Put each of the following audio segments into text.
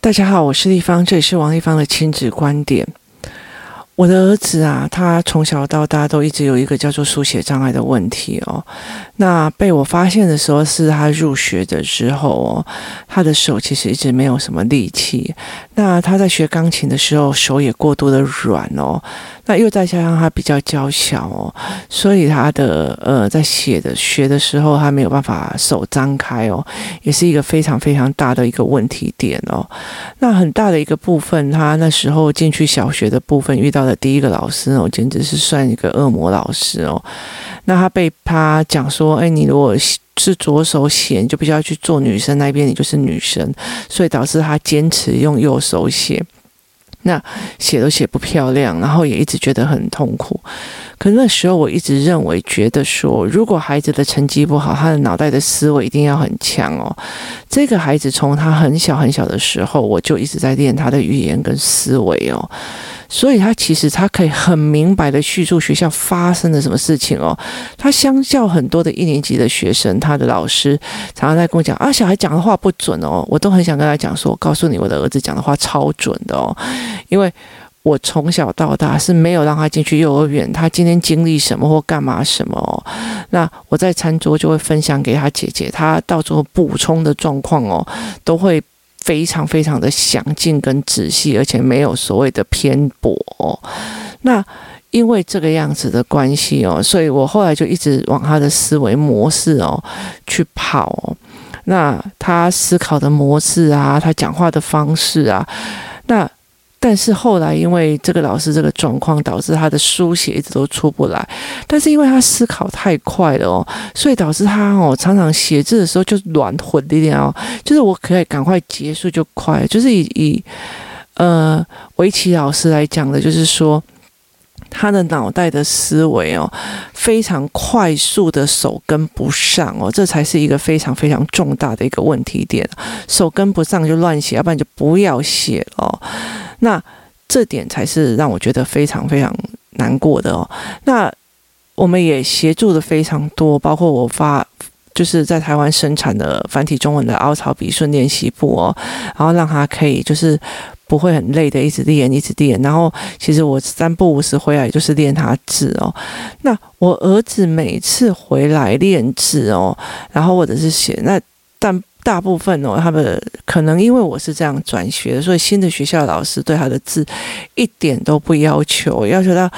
大家好，我是丽芳，这里是王丽芳的亲子观点。我的儿子啊，他从小到大都一直有一个叫做书写障碍的问题哦。那被我发现的时候，是他入学的时候哦，他的手其实一直没有什么力气。那他在学钢琴的时候，手也过度的软哦。那又再加上他比较娇小哦，所以他的呃，在写的学的时候，他没有办法手张开哦，也是一个非常非常大的一个问题点哦。那很大的一个部分，他那时候进去小学的部分遇到的第一个老师哦，简直是算一个恶魔老师哦。那他被他讲说，哎，你如果是左手写，你就必须要去做女生那边，你就是女生，所以导致他坚持用右手写。那写都写不漂亮，然后也一直觉得很痛苦。可那时候我一直认为，觉得说，如果孩子的成绩不好，他的脑袋的思维一定要很强哦。这个孩子从他很小很小的时候，我就一直在练他的语言跟思维哦。所以他其实他可以很明白的叙述学校发生了什么事情哦。他相较很多的一年级的学生，他的老师常常在跟我讲啊，小孩讲的话不准哦。我都很想跟他讲说，我告诉你，我的儿子讲的话超准的哦。因为我从小到大是没有让他进去幼儿园，他今天经历什么或干嘛什么哦。那我在餐桌就会分享给他姐姐，他到时候补充的状况哦，都会。非常非常的详尽跟仔细，而且没有所谓的偏颇哦。那因为这个样子的关系哦，所以我后来就一直往他的思维模式哦去跑。那他思考的模式啊，他讲话的方式啊，那。但是后来，因为这个老师这个状况，导致他的书写一直都出不来。但是因为他思考太快了哦，所以导致他哦常常写字的时候就乱混一点哦。就是我可以赶快结束就快，就是以以呃围棋老师来讲的，就是说他的脑袋的思维哦非常快速的手跟不上哦，这才是一个非常非常重大的一个问题点。手跟不上就乱写，要不然就不要写哦。那这点才是让我觉得非常非常难过的哦。那我们也协助的非常多，包括我发就是在台湾生产的繁体中文的凹槽笔顺练习簿哦，然后让他可以就是不会很累的一直练一直练。然后其实我三不五时回来就是练他字哦。那我儿子每次回来练字哦，然后或者是写那但。大部分哦，他们可能因为我是这样转学的，所以新的学校老师对他的字一点都不要求，要求到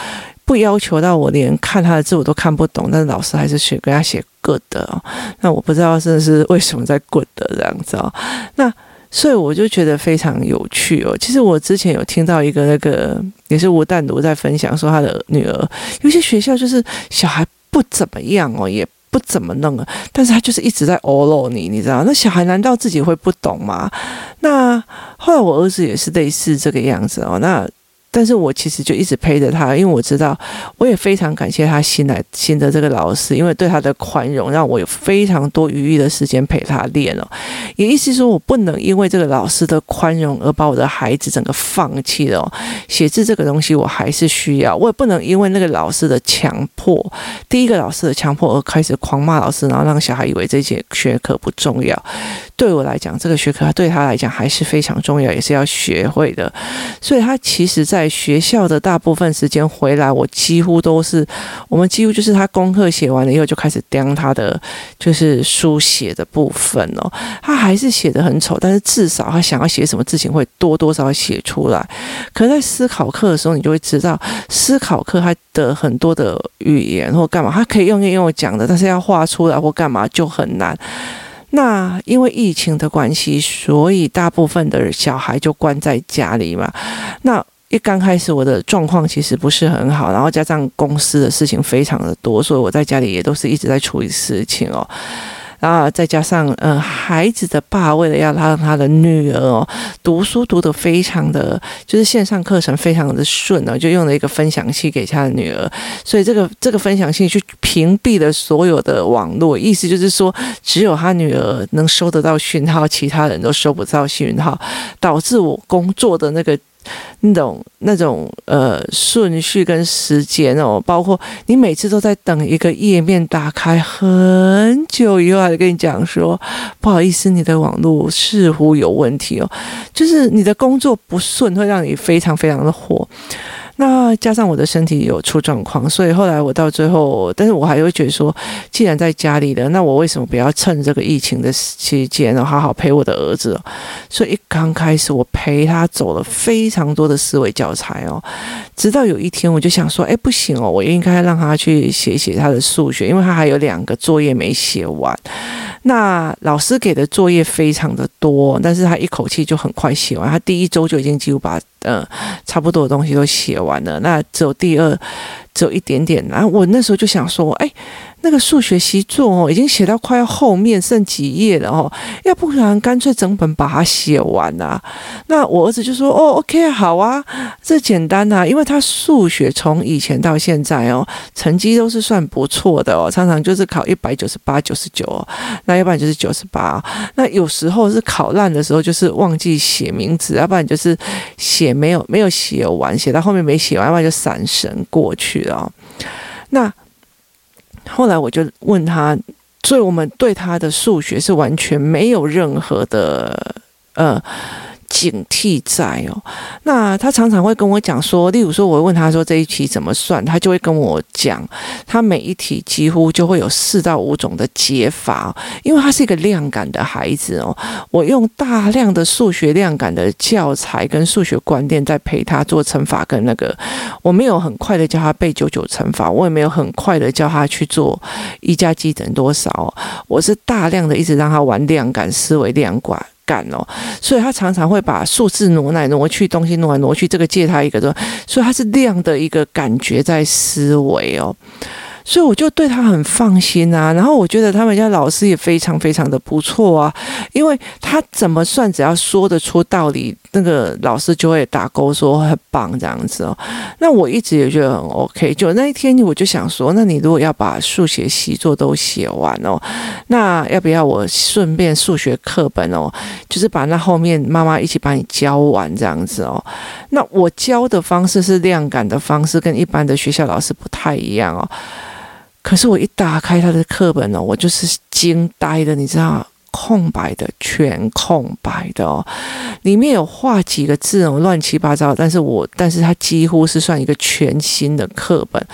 不要求到我连看他的字我都看不懂，但是老师还是学给他写 good 哦。那我不知道真的是为什么在 good 这样子哦。那所以我就觉得非常有趣哦。其实我之前有听到一个那个也是吴淡如在分享说他的女儿有些学校就是小孩不怎么样哦，也。不怎么弄啊，但是他就是一直在哦喽你，你知道？那小孩难道自己会不懂吗？那后来我儿子也是类似这个样子哦，那。但是我其实就一直陪着他，因为我知道，我也非常感谢他新来新的这个老师，因为对他的宽容，让我有非常多余裕的时间陪他练哦。也意思是说我不能因为这个老师的宽容而把我的孩子整个放弃了。写字这个东西我还是需要，我也不能因为那个老师的强迫，第一个老师的强迫而开始狂骂老师，然后让小孩以为这节学科不重要。对我来讲，这个学科对他来讲还是非常重要，也是要学会的。所以他其实在学校的大部分时间回来，我几乎都是我们几乎就是他功课写完了以后就开始盯他的就是书写的部分哦。他还是写的很丑，但是至少他想要写什么字情会多多少少写出来。可在思考课的时候，你就会知道，思考课他的很多的语言或干嘛，他可以用用讲的，但是要画出来或干嘛就很难。那因为疫情的关系，所以大部分的小孩就关在家里嘛。那一刚开始我的状况其实不是很好，然后加上公司的事情非常的多，所以我在家里也都是一直在处理事情哦。然后再加上，嗯、呃，孩子的爸为了要让他的女儿哦读书读得非常的，就是线上课程非常的顺哦，就用了一个分享器给他的女儿，所以这个这个分享器去屏蔽了所有的网络，意思就是说，只有他女儿能收得到讯号，其他人都收不到讯号，导致我工作的那个。那种那种呃顺序跟时间哦，包括你每次都在等一个页面打开很久以后，还跟你讲说不好意思，你的网络似乎有问题哦，就是你的工作不顺，会让你非常非常的火。那加上我的身体有出状况，所以后来我到最后，但是我还会觉得说，既然在家里了，那我为什么不要趁这个疫情的期间，然后好好陪我的儿子？所以一刚开始，我陪他走了非常多的思维教材哦，直到有一天，我就想说，哎，不行哦，我应该让他去写写他的数学，因为他还有两个作业没写完。那老师给的作业非常的多，但是他一口气就很快写完，他第一周就已经几乎把嗯差不多的东西都写完了，那只有第二。只有一点点，然后我那时候就想说，哎，那个数学习作哦，已经写到快要后面剩几页了哦，要不然干脆整本把它写完啊。那我儿子就说，哦，OK，好啊，这简单啊，因为他数学从以前到现在哦，成绩都是算不错的哦，常常就是考一百九十八、九十九，那要不然就是九十八，那有时候是考烂的时候，就是忘记写名字，要不然就是写没有没有写完，写到后面没写完，要不然就闪神过去。啊，那后来我就问他，所以我们对他的数学是完全没有任何的呃。警惕在哦，那他常常会跟我讲说，例如说，我问他说这一题怎么算，他就会跟我讲，他每一题几乎就会有四到五种的解法，因为他是一个量感的孩子哦。我用大量的数学量感的教材跟数学观念在陪他做乘法跟那个，我没有很快的教他背九九乘法，我也没有很快的教他去做一加几等于多少，我是大量的一直让他玩量感思维量感。感哦，所以他常常会把数字挪来挪去，东西挪来挪去，这个借他一个的，所以他是量的一个感觉在思维哦。所以我就对他很放心啊，然后我觉得他们家老师也非常非常的不错啊，因为他怎么算，只要说得出道理，那个老师就会打勾说很棒这样子哦。那我一直也觉得很 OK，就那一天我就想说，那你如果要把数学习作都写完哦，那要不要我顺便数学课本哦，就是把那后面妈妈一起把你教完这样子哦。那我教的方式是量感的方式，跟一般的学校老师不太一样哦。可是我一打开他的课本呢，我就是惊呆的，你知道。空白的，全空白的哦，里面有画几个字哦，乱七八糟。但是我，但是他几乎是算一个全新的课本，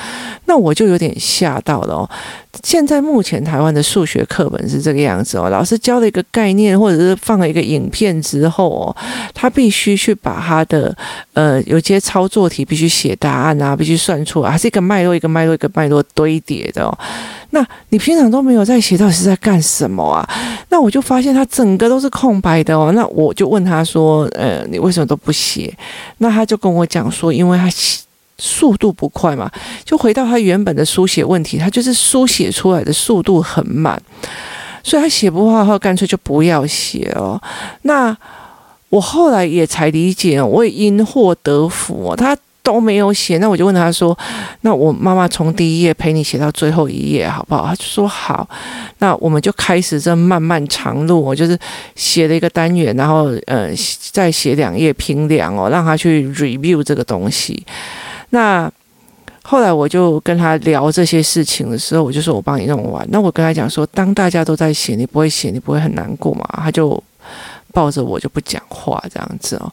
那我就有点吓到了哦。现在目前台湾的数学课本是这个样子哦，老师教了一个概念，或者是放了一个影片之后哦，他必须去把他的呃有些操作题必须写答案啊，必须算出来，还是一个脉络一个脉络一个脉络堆叠的哦。那你平常都没有在写，到底是在干什么啊？那我就发现他整个都是空白的哦。那我就问他说：“呃，你为什么都不写？”那他就跟我讲说：“因为他速度不快嘛，就回到他原本的书写问题，他就是书写出来的速度很慢，所以他写不好，他干脆就不要写哦。”那我后来也才理解，我也因祸得福哦。他。都没有写，那我就问他说：“那我妈妈从第一页陪你写到最后一页，好不好？”他就说：“好。”那我们就开始这漫漫长路。我就是写了一个单元，然后呃，再写两页评量哦，让他去 review 这个东西。那后来我就跟他聊这些事情的时候，我就说我帮你弄完。那我跟他讲说：“当大家都在写，你不会写，你不会很难过嘛？”他就。抱着我就不讲话这样子哦，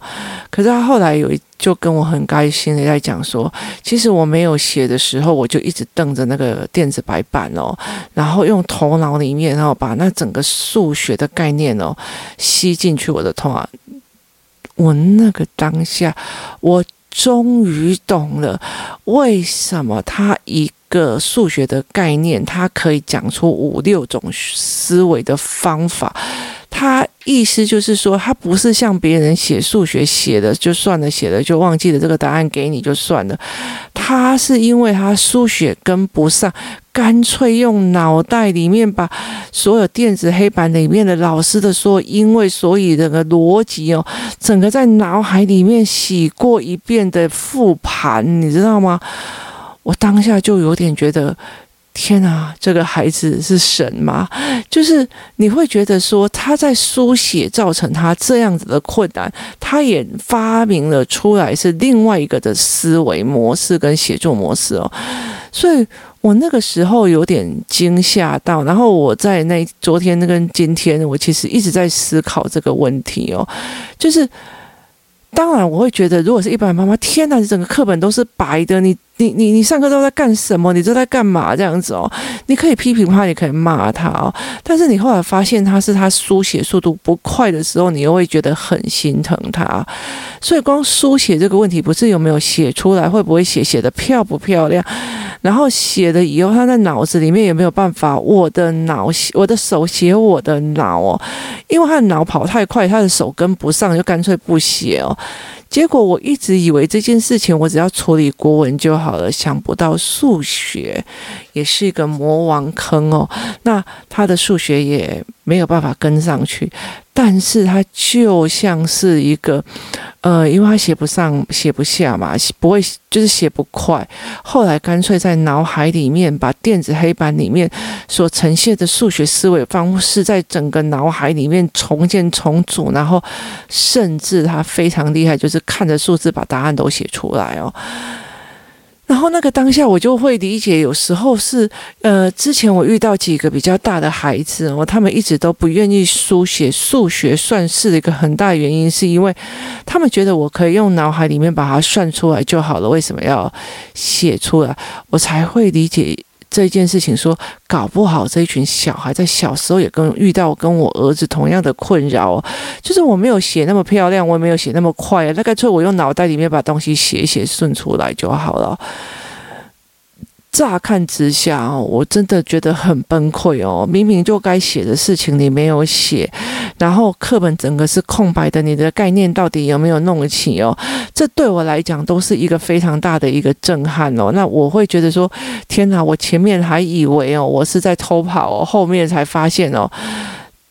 可是他后来有一就跟我很开心的在讲说，其实我没有写的时候，我就一直瞪着那个电子白板哦，然后用头脑里面，然后把那整个数学的概念哦吸进去我的头脑。我那个当下，我终于懂了为什么他一个数学的概念，他可以讲出五六种思维的方法。他意思就是说，他不是像别人写数学写的就算了，写的就忘记了这个答案给你就算了。他是因为他数学跟不上，干脆用脑袋里面把所有电子黑板里面的老师的说，因为所以这个逻辑哦，整个在脑海里面洗过一遍的复盘，你知道吗？我当下就有点觉得。天啊，这个孩子是神吗？就是你会觉得说他在书写造成他这样子的困难，他也发明了出来是另外一个的思维模式跟写作模式哦，所以我那个时候有点惊吓到，然后我在那昨天跟今天，我其实一直在思考这个问题哦，就是。当然，我会觉得，如果是一般妈妈，天哪，你整个课本都是白的，你。你你你上课都在干什么？你都在干嘛？这样子哦，你可以批评他，也可以骂他哦。但是你后来发现他是他书写速度不快的时候，你又会觉得很心疼他。所以光书写这个问题，不是有没有写出来，会不会写，写的漂不漂亮？然后写了以后，他在脑子里面有没有办法？我的脑，我的手写我的脑哦，因为他的脑跑太快，他的手跟不上，就干脆不写哦。结果我一直以为这件事情我只要处理国文就好了，想不到数学也是一个魔王坑哦。那他的数学也没有办法跟上去。但是他就像是一个，呃，因为他写不上、写不下嘛，不会就是写不快。后来干脆在脑海里面把电子黑板里面所呈现的数学思维方式，在整个脑海里面重建重组，然后甚至他非常厉害，就是看着数字把答案都写出来哦。然后那个当下，我就会理解，有时候是，呃，之前我遇到几个比较大的孩子哦，他们一直都不愿意书写数学算式的一个很大原因，是因为他们觉得我可以用脑海里面把它算出来就好了，为什么要写出来？我才会理解。这件事情说，搞不好这一群小孩在小时候也跟遇到跟我儿子同样的困扰，就是我没有写那么漂亮，我也没有写那么快，那干脆我用脑袋里面把东西写写顺出来就好了。乍看之下，我真的觉得很崩溃哦！明明就该写的事情你没有写，然后课本整个是空白的，你的概念到底有没有弄起哦？这对我来讲都是一个非常大的一个震撼哦。那我会觉得说，天哪！我前面还以为哦，我是在偷跑哦，后面才发现哦。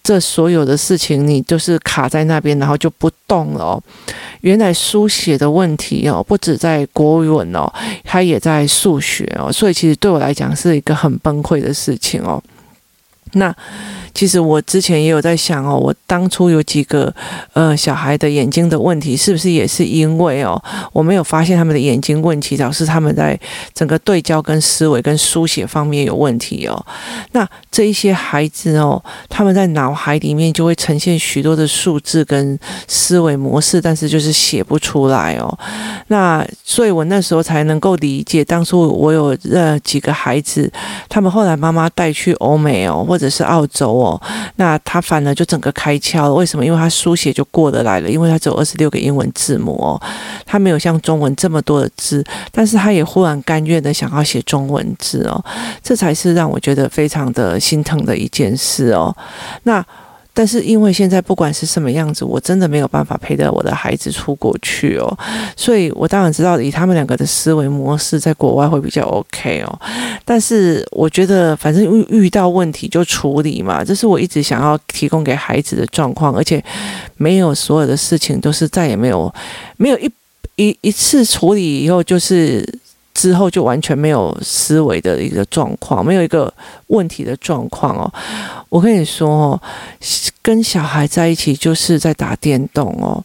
这所有的事情，你就是卡在那边，然后就不动了哦。原来书写的问题哦，不止在国语文哦，它也在数学哦，所以其实对我来讲是一个很崩溃的事情哦。那。其实我之前也有在想哦，我当初有几个呃小孩的眼睛的问题，是不是也是因为哦我没有发现他们的眼睛问题，导致他们在整个对焦跟思维跟书写方面有问题哦？那这一些孩子哦，他们在脑海里面就会呈现许多的数字跟思维模式，但是就是写不出来哦。那所以我那时候才能够理解，当初我有呃几个孩子，他们后来妈妈带去欧美哦，或或者是澳洲哦。那他反而就整个开窍了，为什么？因为他书写就过得来了，因为他只有二十六个英文字母哦，他没有像中文这么多的字，但是他也忽然甘愿的想要写中文字哦，这才是让我觉得非常的心疼的一件事哦。那。但是因为现在不管是什么样子，我真的没有办法陪着我的孩子出国去哦，所以我当然知道以他们两个的思维模式，在国外会比较 OK 哦。但是我觉得反正遇遇到问题就处理嘛，这是我一直想要提供给孩子的状况，而且没有所有的事情都是再也没有没有一一一次处理以后就是。之后就完全没有思维的一个状况，没有一个问题的状况哦。我跟你说哦，跟小孩在一起就是在打电动哦。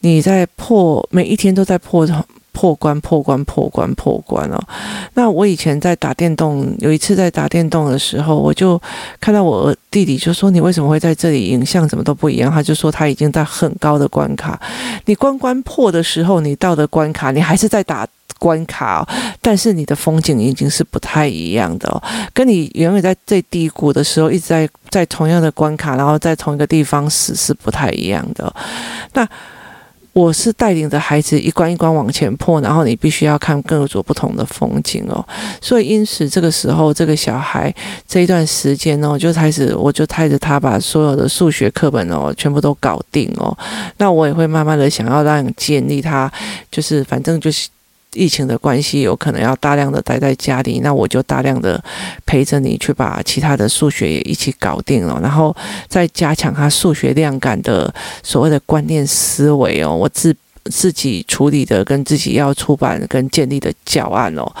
你在破，每一天都在破破关、破关、破关、破关哦。那我以前在打电动，有一次在打电动的时候，我就看到我弟弟就说：“你为什么会在这里？影像怎么都不一样？”他就说他已经在很高的关卡，你关关破的时候，你到的关卡，你还是在打。关卡哦，但是你的风景已经是不太一样的哦，跟你原本在最低谷的时候一直在在同样的关卡，然后在同一个地方死是不太一样的。那我是带领着孩子一关一关往前破，然后你必须要看各种不同的风景哦。所以因此这个时候，这个小孩这一段时间哦，就开始我就带着他把所有的数学课本哦全部都搞定哦。那我也会慢慢的想要让你建立他，就是反正就是。疫情的关系，有可能要大量的待在家里，那我就大量的陪着你去把其他的数学也一起搞定了，然后再加强他数学量感的所谓的观念思维哦。我自自己处理的跟自己要出版跟建立的教案哦。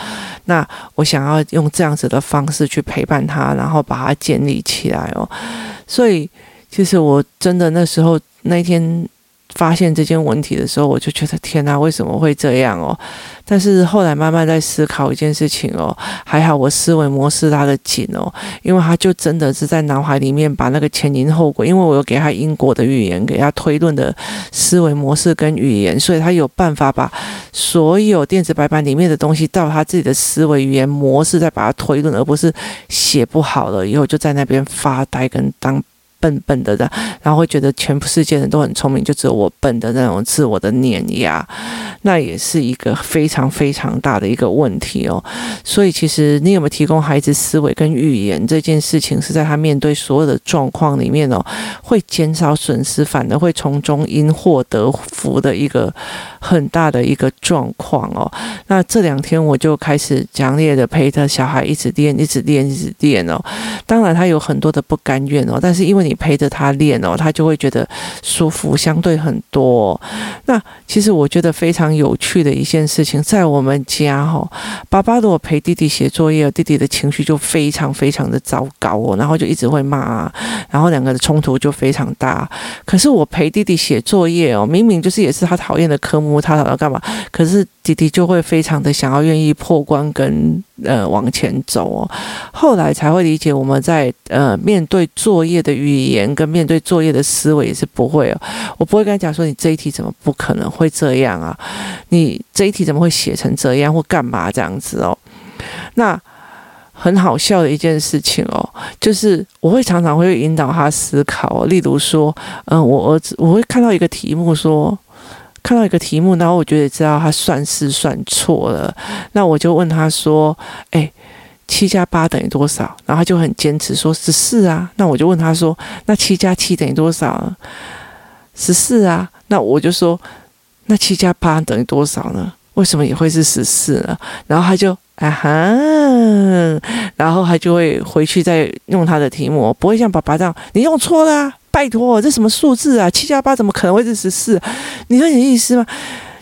那我想要用这样子的方式去陪伴他，然后把它建立起来哦。所以其实我真的那时候那天。发现这件问题的时候，我就觉得天哪，为什么会这样哦？但是后来慢慢在思考一件事情哦，还好我思维模式拉得紧哦，因为他就真的是在脑海里面把那个前因后果，因为我有给他因果的语言，给他推论的思维模式跟语言，所以他有办法把所有电子白板里面的东西到他自己的思维语言模式再把它推论，而不是写不好了以后就在那边发呆跟当。笨笨的的，然后会觉得全部世界人都很聪明，就只有我笨的那种自我的碾压，那也是一个非常非常大的一个问题哦。所以，其实你有没有提供孩子思维跟语言这件事情，是在他面对所有的状况里面哦，会减少损失，反而会从中因祸得福的一个很大的一个状况哦。那这两天我就开始强烈的陪着小孩一直练，一直练，一直练哦。当然，他有很多的不甘愿哦，但是因为你。你陪着他练哦，他就会觉得舒服，相对很多。那其实我觉得非常有趣的一件事情，在我们家哈，爸爸如果陪弟弟写作业，弟弟的情绪就非常非常的糟糕哦，然后就一直会骂，然后两个的冲突就非常大。可是我陪弟弟写作业哦，明明就是也是他讨厌的科目，他要干嘛？可是弟弟就会非常的想要愿意破关跟呃往前走哦。后来才会理解，我们在呃面对作业的语言跟面对作业的思维也是不会哦。我不会跟他讲说，你这一题怎么不可能会这样啊？你这一题怎么会写成这样或干嘛这样子哦？那很好笑的一件事情哦，就是我会常常会引导他思考。例如说，嗯，我儿子我会看到一个题目说。看到一个题目，然后我觉得知道他算是算错了，那我就问他说：“哎，七加八等于多少？”然后他就很坚持说十四啊。那我就问他说：“那七加七等于多少？”十四啊。那我就说：“那七加八等于多少呢？为什么也会是十四呢？”然后他就啊哈，然后他就会回去再用他的题目，不会像爸爸这样，你用错了啊。拜托，这什么数字啊？七加八怎么可能会是十四？你说你的意思吗？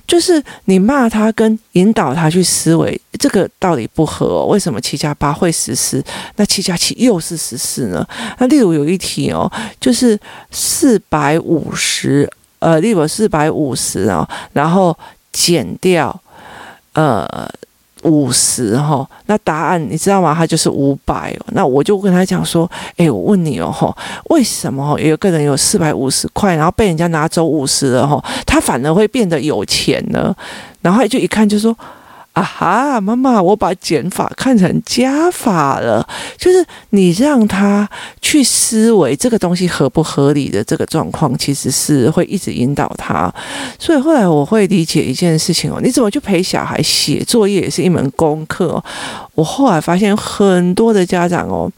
就是你骂他跟引导他去思维，这个道理不合哦。为什么七加八会十四？那七加七又是十四呢？那例如有一题哦，就是四百五十，呃，例如四百五十哦，然后减掉，呃。五十哈，那答案你知道吗？他就是五百哦。那我就跟他讲说，诶，我问你哦，哈，为什么有个人有四百五十块，然后被人家拿走五十了哈，他反而会变得有钱呢？然后就一看就说。啊哈，妈妈，我把减法看成加法了，就是你让他去思维这个东西合不合理的这个状况，其实是会一直引导他。所以后来我会理解一件事情哦，你怎么去陪小孩写作业也是一门功课。我后来发现很多的家长哦。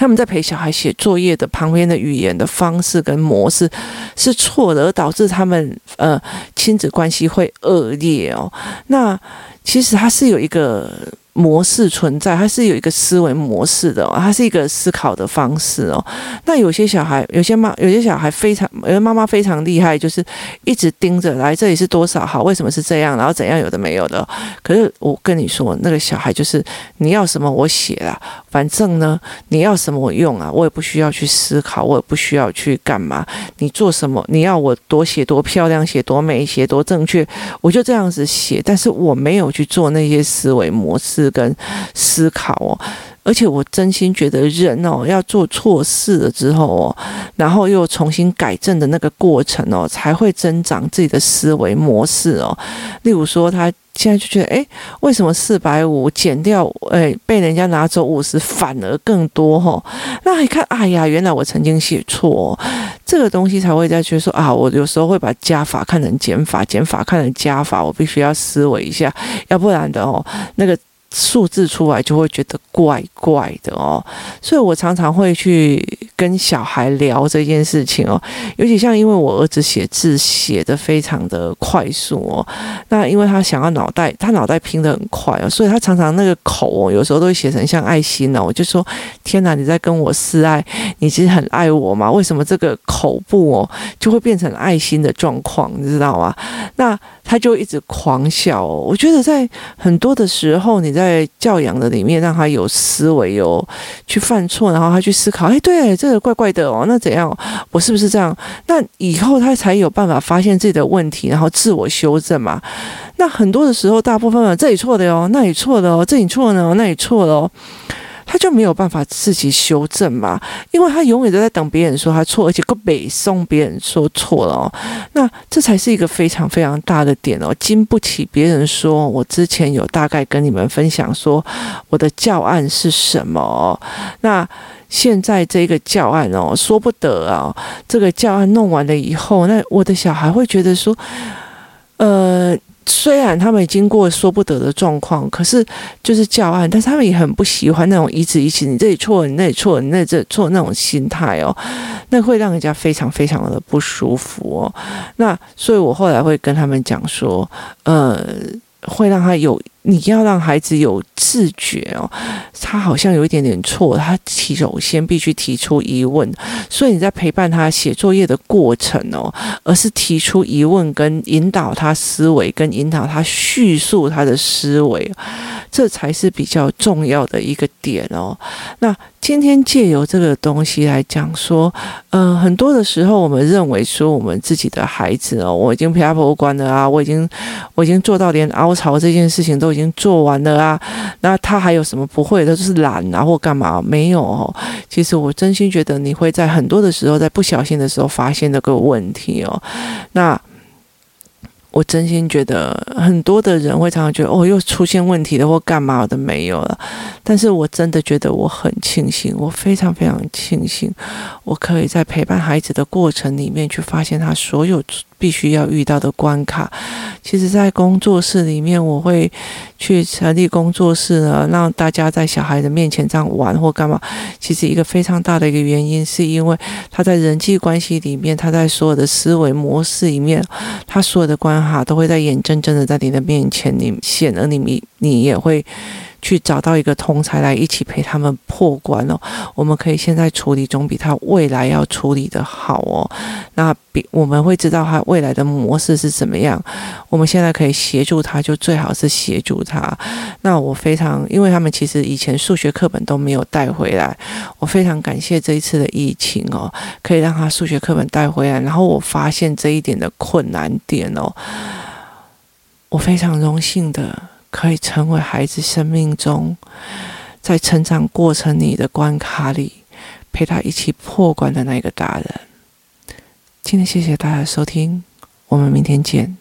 他们在陪小孩写作业的旁边的语言的方式跟模式是错的，而导致他们呃亲子关系会恶劣哦。那其实他是有一个。模式存在，它是有一个思维模式的，它是一个思考的方式哦。那有些小孩，有些妈，有些小孩非常，有些妈妈非常厉害，就是一直盯着来，这里是多少号？为什么是这样？然后怎样？有的没有的。可是我跟你说，那个小孩就是你要什么我写了，反正呢你要什么我用啊，我也不需要去思考，我也不需要去干嘛。你做什么？你要我多写多漂亮，写多美，写多正确，我就这样子写。但是我没有去做那些思维模式。跟思考哦，而且我真心觉得人哦，要做错事了之后哦，然后又重新改正的那个过程哦，才会增长自己的思维模式哦。例如说，他现在就觉得，诶，为什么四百五减掉，诶，被人家拿走五十，反而更多哈？那一看，哎呀，原来我曾经写错，这个东西才会再去说啊，我有时候会把加法看成减法，减法看成加法，我必须要思维一下，要不然的哦，那个。数字出来就会觉得怪怪的哦，所以我常常会去跟小孩聊这件事情哦。尤其像因为我儿子写字写得非常的快速哦，那因为他想要脑袋，他脑袋拼得很快哦，所以他常常那个口哦，有时候都会写成像爱心哦。我就说：天哪，你在跟我示爱？你其实很爱我吗？为什么这个口部哦就会变成爱心的状况？你知道吗？那他就一直狂笑哦。我觉得在很多的时候，你在教养的里面让他有思维，哦去犯错，然后他去思考，哎，对，这怪怪的哦，那怎样？我是不是这样？那以后他才有办法发现自己的问题，然后自我修正嘛。那很多的时候，大部分这里错的哦，那里错的哦，这里错呢，那里错的哦。他就没有办法自己修正嘛，因为他永远都在等别人说他错，而且个北宋别人说错了哦，那这才是一个非常非常大的点哦，经不起别人说。我之前有大概跟你们分享说我的教案是什么，那现在这个教案哦，说不得啊，这个教案弄完了以后，那我的小孩会觉得说，呃。虽然他们经过说不得的状况，可是就是教案，但是他们也很不喜欢那种一字一起，你这里错，你那里错，你那这错那种心态哦，那会让人家非常非常的不舒服哦。那所以我后来会跟他们讲说，呃。会让他有，你要让孩子有自觉哦，他好像有一点点错，他提首先必须提出疑问，所以你在陪伴他写作业的过程哦，而是提出疑问跟引导他思维，跟引导他叙述他的思维。这才是比较重要的一个点哦。那今天借由这个东西来讲说，嗯、呃，很多的时候我们认为说我们自己的孩子哦，我已经陪他博物馆了啊，我已经我已经做到连凹槽这件事情都已经做完了啊，那他还有什么不会的？就是懒啊或干嘛？没有哦。其实我真心觉得你会在很多的时候，在不小心的时候发现这个问题哦。那。我真心觉得很多的人会常常觉得哦，又出现问题了或干嘛的没有了，但是我真的觉得我很庆幸，我非常非常庆幸，我可以在陪伴孩子的过程里面去发现他所有。必须要遇到的关卡，其实，在工作室里面，我会去成立工作室呢，让大家在小孩的面前这样玩或干嘛。其实，一个非常大的一个原因，是因为他在人际关系里面，他在所有的思维模式里面，他所有的关卡都会在眼睁睁的在你的面前你显，而你你也会。去找到一个同才来一起陪他们破关哦，我们可以现在处理，总比他未来要处理的好哦。那比我们会知道他未来的模式是怎么样，我们现在可以协助他，就最好是协助他。那我非常，因为他们其实以前数学课本都没有带回来，我非常感谢这一次的疫情哦，可以让他数学课本带回来。然后我发现这一点的困难点哦，我非常荣幸的。可以成为孩子生命中，在成长过程里的关卡里，陪他一起破关的那个大人。今天谢谢大家收听，我们明天见。